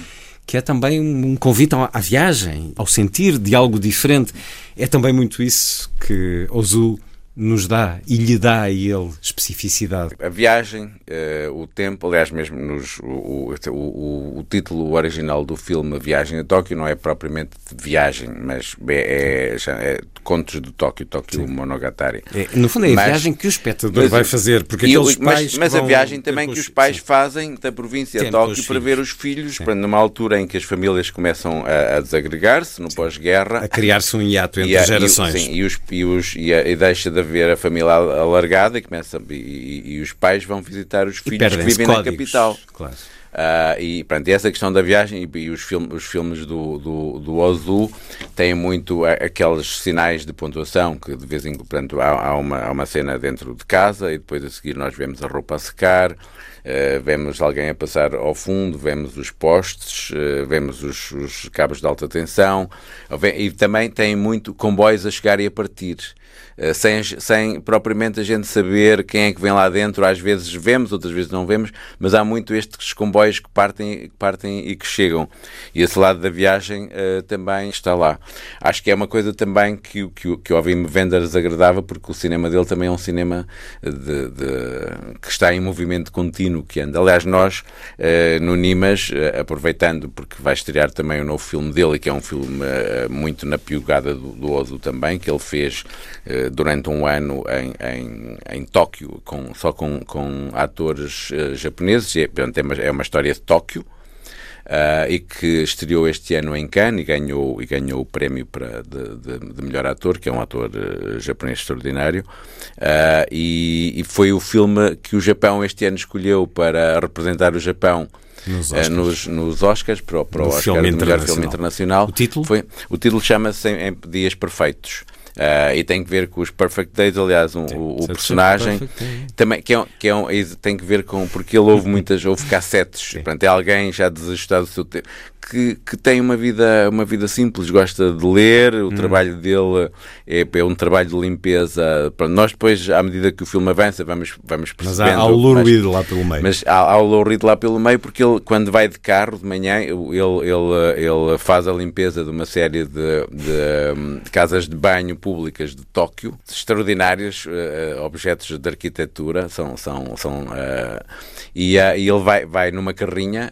que é também um convite à viagem, ao sentir de algo diferente. É também muito isso que Ozu nos dá e lhe dá a ele especificidade. A viagem, uh, o tempo, aliás, mesmo nos, o, o, o, título original do filme Viagem a Tóquio não é propriamente de viagem, mas é, é, é Contos do Tóquio, Tóquio Sim. Monogatari. É, no fundo é a viagem que o espectador mas, vai fazer, porque aqueles pais Mas, mas a viagem também que os pais Sim. fazem da província a Tóquio para ver os filhos, para, numa altura em que as famílias começam a, a desagregar-se, no pós-guerra. A criar-se um hiato entre e a, gerações. E, sim, e, os, e, os, e, a, e deixa de ver a família alargada e, começa, e, e os pais vão visitar os filhos que vivem códigos, na capital. Claro. Uh, e pronto, essa questão da viagem e, e os, film, os filmes do, do, do Ozu têm muito aqueles sinais de pontuação que de vez em quando há, há, uma, há uma cena dentro de casa e depois a seguir nós vemos a roupa a secar, uh, vemos alguém a passar ao fundo, vemos os postes, uh, vemos os, os cabos de alta tensão e também tem muito comboios a chegar e a partir. Eh, sem, sem propriamente a gente saber quem é que vem lá dentro. Às vezes vemos, outras vezes não vemos, mas há muito estes comboios que partem, que partem e que chegam. E esse lado da viagem uh, também está lá. Acho que é uma coisa também que, que, que o Ovim Wenders agradava, porque o cinema dele também é um cinema de, de, que está em movimento contínuo, que anda. Aliás, nós, uh, no Nimas, uh, aproveitando, porque vai estrear também o novo filme dele, que é um filme muito na piugada do, do Ozu também, que ele fez durante um ano em, em, em Tóquio, com, só com, com atores uh, japoneses, e, portanto, é, uma, é uma história de Tóquio, uh, e que estreou este ano em Cannes e ganhou, e ganhou o prémio para, de, de, de melhor ator, que é um ator uh, japonês extraordinário, e, e, foi o filme que o Japão este ano escolheu para representar o Japão nos Oscars, nos, nos Oscars para, para o Oscar filme de melhor filme internacional. O título? Foi, o título chama-se Dias Perfeitos. Uh, e tem que ver com os Perfect Days, aliás, um, Sim, o, o personagem. Também que, é, que é um, tem que ver com porque ele ouve muitas, ouve cassetes, portanto é alguém já desajustado do seu tempo que, que tem uma vida, uma vida simples, gosta de ler, o hum. trabalho dele é, é, um trabalho de limpeza. Nós depois, à medida que o filme avança, vamos, vamos percebendo... Mas há, há o Lou Reed lá pelo meio. Mas há, há o Lou Reed lá pelo meio porque ele, quando vai de carro de manhã, ele, ele, ele faz a limpeza de uma série de, de, de casas de banho públicas de Tóquio, extraordinários uh, objetos de arquitetura, são... são, são uh, e, uh, e ele vai, vai numa carrinha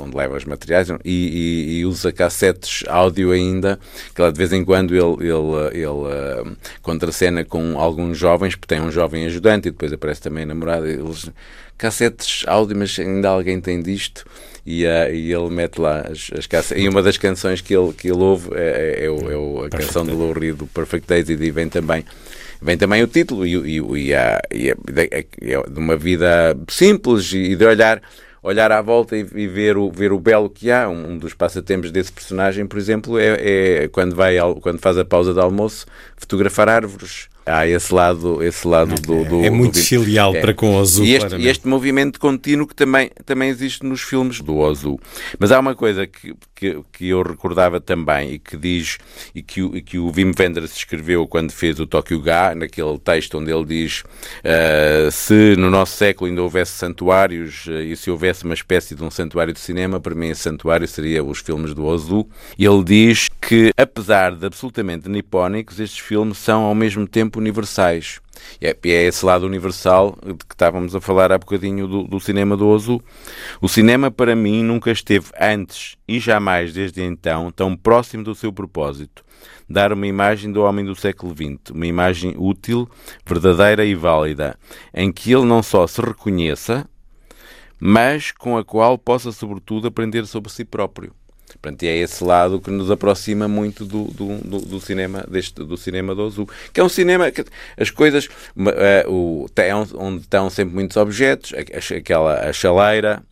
onde leva os materiais e, e, e, usa cassetes áudio ainda, que lá de vez em quando ele, ele, ele uh, contracena com alguns jovens, porque tem um jovem ajudante e depois aparece também a namorada. Eles, cassetes áudio, mas ainda alguém tem disto. E, uh, e ele mete lá as, as cassetes. E uma das canções que ele, que ele ouve é, é, é, o, é a Perfect canção do Lou Reed, do Perfect Days, e vem também vem também o título e, e, e, a, e a, é, de uma vida simples e de olhar olhar à volta e, e, ver, o, ver o belo que há. Um, um, dos passatempos desse personagem, por exemplo, é, é quando, vai quando faz a pausa de almoço, fotografar árvores. Há esse lado, esse lado do, do É muito do, filial é. para com o Ozu. E este, este, movimento contínuo que também, também existe nos filmes do Ozu. Mas há uma coisa que, que, que eu recordava também e que diz, e que, e que o Wim Wenders escreveu quando fez o Tokyo Ga, naquele texto onde ele diz uh, se no nosso século ainda houvesse santuários uh, e se houvesse uma espécie de um santuário de cinema, para mim esse santuário seria os filmes do Ozu. Ele diz que, apesar de absolutamente nipónicos, estes filmes são ao mesmo tempo universais. E é, é, esse lado universal de que estávamos a falar há bocadinho do, do, cinema do Ozu. O cinema, para mim, nunca esteve antes e jamais desde então tão próximo do seu propósito. Dar uma imagem do homem do século XX, uma imagem útil, verdadeira e válida, em que ele não só se reconheça, mas com a qual possa, sobretudo, aprender sobre si próprio. Portanto, é esse lado que nos aproxima muito do, do, do, do cinema deste, do cinema do Ozu, que é um cinema que as coisas uh, o, é onde estão sempre muitos objetos, aquela a chaleira,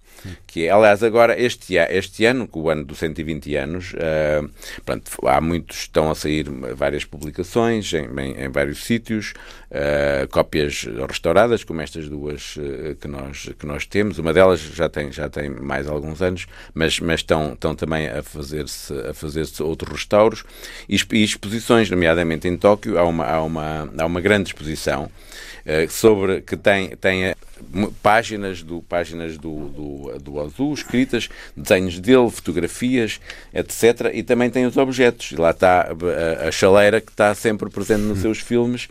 que aliás agora este, este ano, o ano dos 120 anos, uh, pronto, há muitos estão a sair várias publicações em, em, em vários sítios, uh, cópias restauradas, como estas duas uh, que, nós, que nós temos. Uma delas já tem, já tem mais alguns anos, mas, mas estão, estão também a fazer-se a fazer outros restauros e, e exposições, nomeadamente em Tóquio, há uma, há uma, há uma grande exposição sobre que tem, tem páginas do, páginas do, do, do Azul escritas, desenhos dele, fotografias, etc. E também tem os objetos. E lá está a, a chaleira que está sempre presente nos seus filmes.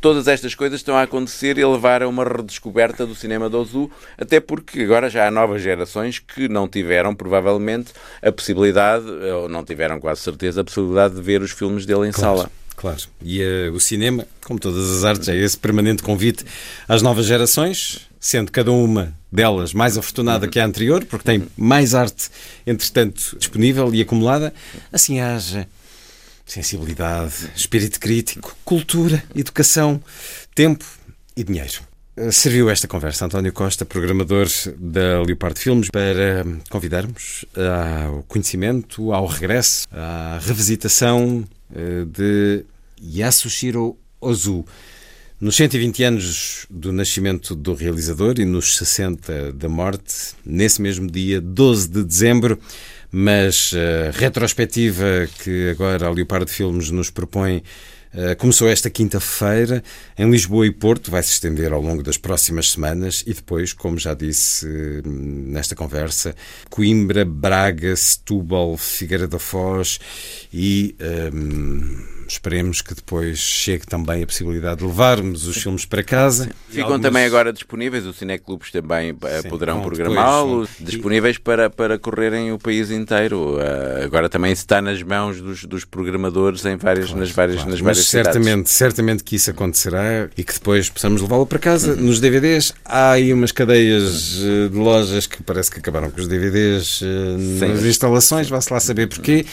Todas estas coisas estão a acontecer e levar a uma redescoberta do cinema do Azul, até porque agora já há novas gerações que não tiveram, provavelmente, a possibilidade, ou não tiveram quase certeza, a possibilidade de ver os filmes dele em claro. sala. Claro. E uh, o cinema, como todas as artes, é esse permanente convite às novas gerações, sendo cada uma delas mais afortunada que a anterior, porque tem mais arte, entretanto, disponível e acumulada, assim haja sensibilidade, espírito crítico, cultura, educação, tempo e dinheiro. Eh, serviu esta conversa António Costa, programador da Leopardo Filmes, para convidarmos ao conhecimento, ao regresso, à revisitação eh, de Yasushiro Ozu. Nos 120 anos do nascimento do realizador e nos 60 da morte, nesse mesmo dia, 12 de dezembro, mas a retrospectiva que agora a Leopardo Filmes nos propõe Uh, começou esta quinta-feira em Lisboa e Porto, vai se estender ao longo das próximas semanas e depois, como já disse uh, nesta conversa, Coimbra, Braga, Setúbal, Figueira da Foz e. Um, esperemos que depois chegue também a possibilidade de levarmos os filmes para casa. Ficam algumas... também agora disponíveis, os cineclubes também eh, Sim, poderão programá-los, disponíveis para, para correrem o país inteiro. Uh, agora também está nas mãos dos, dos programadores em várias, claro, nas várias, claro. nas várias Mas certamente, cidades. certamente que isso acontecerá e que depois possamos levá-lo para casa. Uhum. Nos DVDs há aí umas cadeias eh, de lojas que parece que acabaram com os DVDs nas instalações, vá-se lá saber porquê.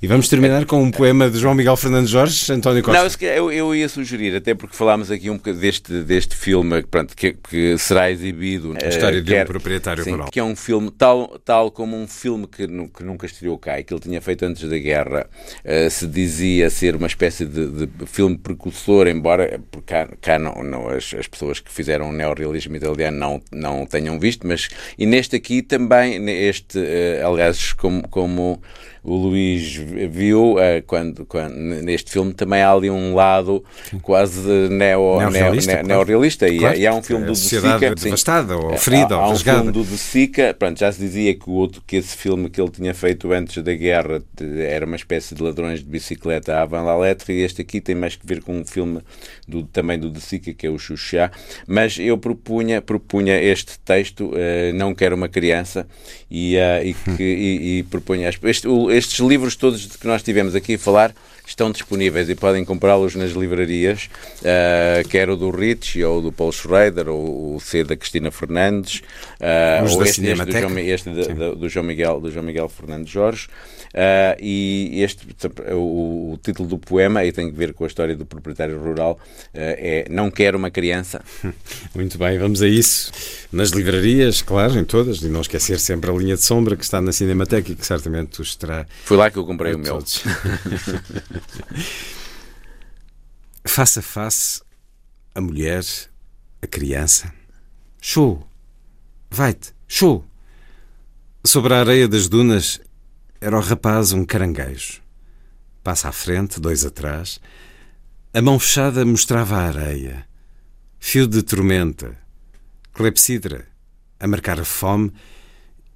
E vamos terminar com um poema de João Miguel Fernandes Jorge, António Costa. Não, eu, eu ia sugerir, até porque falámos aqui um bocadinho deste, deste filme pronto, que, que será exibido. A história uh, de um proprietário sim, rural. Que é um filme, tal, tal como um filme que, que nunca estreou cá e que ele tinha feito antes da guerra, uh, se dizia ser uma espécie de, de filme precursor, embora cá, cá não, não, as, as pessoas que fizeram o neorrealismo italiano não, não tenham visto, mas e neste aqui também, este, uh, aliás, como. como o Luís viu uh, quando, quando, neste filme também há ali um lado quase neo, neorrealista, neo, neorrealista. E, claro, e, há um filme do De Sica devastada ou ferida há, há um filme do De Sica pronto, já se dizia que o outro que esse filme que ele tinha feito antes da guerra era uma espécie de ladrões de bicicleta à Van la Lettre e este aqui tem mais que ver com um filme do, também do De Sica que é o Xuxá mas eu propunha, propunha este texto uh, Não Quero Uma Criança e, uh, e, que, e, e propunha este, o, estes livros todos que nós tivemos aqui a falar estão disponíveis e podem comprá-los nas livrarias, uh, quer o do Rich, ou do Paul Schrader, ou o C da Cristina Fernandes, uh, ou este, este, do, João, este do, do, João Miguel, do João Miguel Fernandes Jorge. Uh, e este, o, o, título do poema, e tem que ver com a história do proprietário rural, é Não Quero uma Criança. Muito bem, vamos a isso. Nas livrarias, claro, em todas, e não esquecer sempre a linha de sombra que está na Cinemateca e que certamente os terá. Foi lá que eu comprei o meu. face a face, a mulher, a criança. Show! Vai-te, show! Sobre a areia das dunas era o rapaz um caranguejo. Passa à frente, dois atrás. A mão fechada mostrava a areia. Fio de tormenta. Clepsidra, a marcar a fome.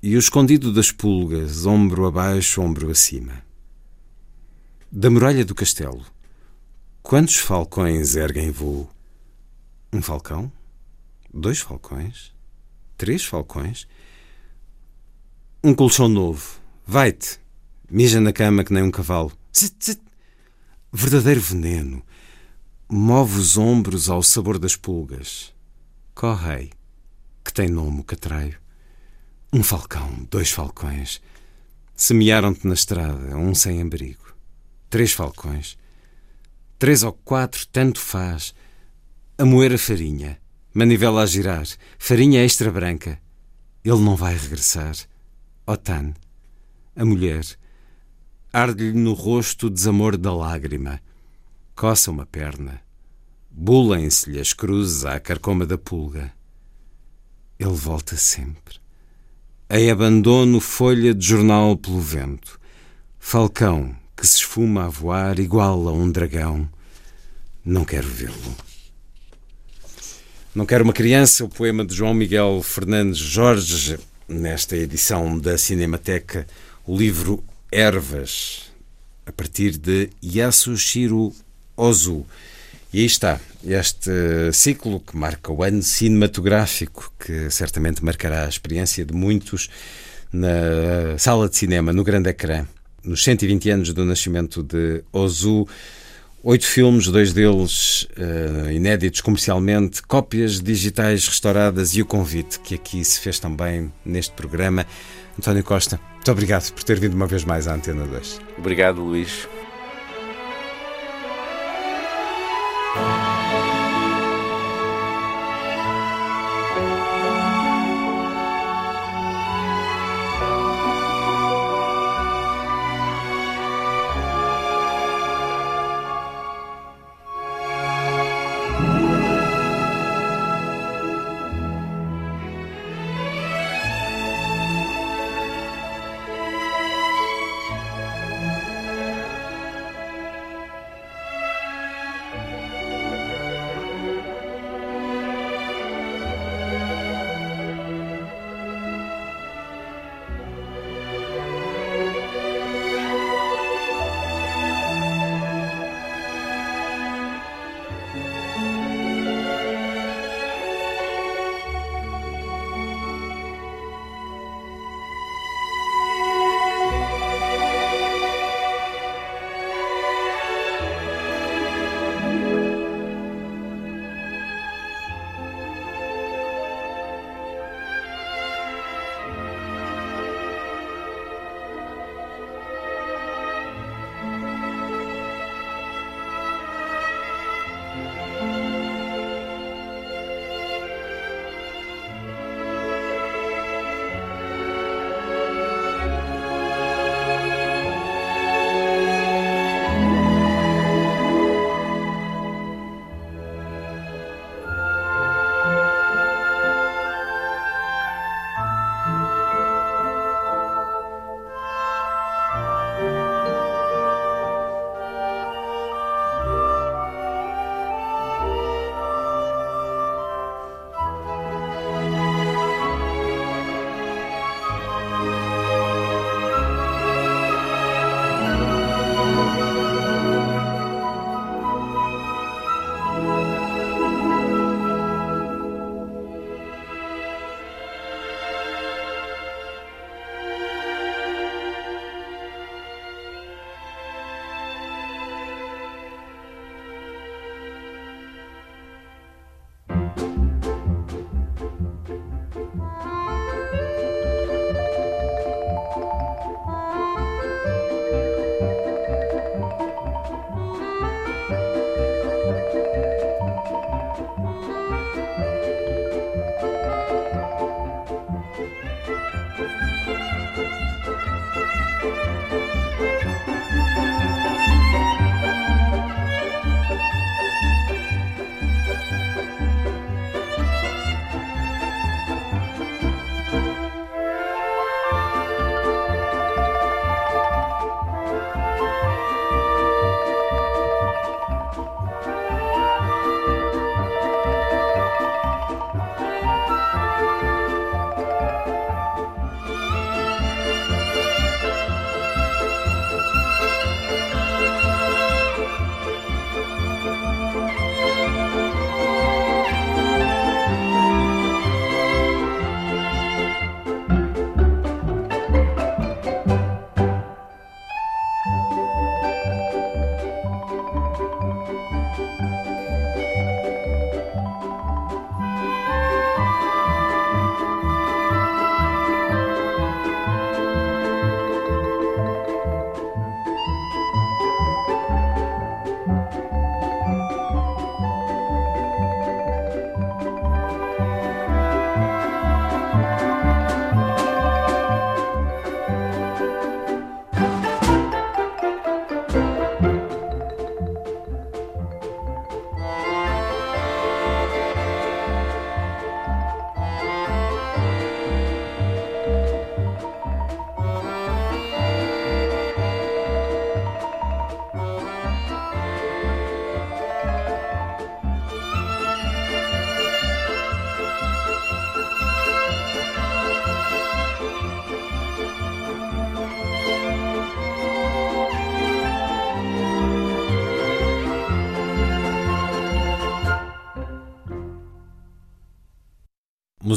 E o escondido das pulgas, ombro abaixo, ombro acima. Da muralha do castelo, quantos falcões erguem voo? Um falcão? Dois falcões? Três falcões? Um colchão novo. Vai-te. Mija na cama que nem um cavalo. Zit, zit. Verdadeiro veneno. Move os ombros ao sabor das pulgas. Correi, que tem nome o catraio. Um falcão, dois falcões. Semearam-te na estrada, um sem abrigo. Três falcões. Três ou quatro, tanto faz. A moer a farinha, manivela a girar, farinha extra branca. Ele não vai regressar. Otan, a mulher, arde-lhe no rosto o desamor da lágrima. Coça uma perna. Bulem-se-lhe as cruzes à carcoma da pulga. Ele volta sempre. Ei abandono folha de jornal pelo vento. Falcão que se esfuma a voar igual a um dragão. Não quero vê-lo. Não quero uma criança, o poema de João Miguel Fernandes Jorge, nesta edição da Cinemateca, o livro Ervas, a partir de Yasushiro Ozu. E aí está, este ciclo que marca o ano cinematográfico, que certamente marcará a experiência de muitos na sala de cinema, no grande ecrã, nos 120 anos do nascimento de Ozu. Oito filmes, dois deles uh, inéditos comercialmente, cópias digitais restauradas e o convite que aqui se fez também neste programa. António Costa, muito obrigado por ter vindo uma vez mais à Antena 2. Obrigado, Luís.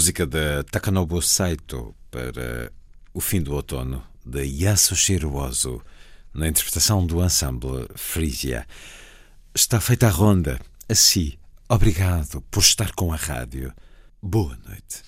Música da Takanobu Saito para O Fim do Outono, de Yasushiro Ozu, na interpretação do ensemble Frisia. Está feita a ronda. Assim, obrigado por estar com a rádio. Boa noite.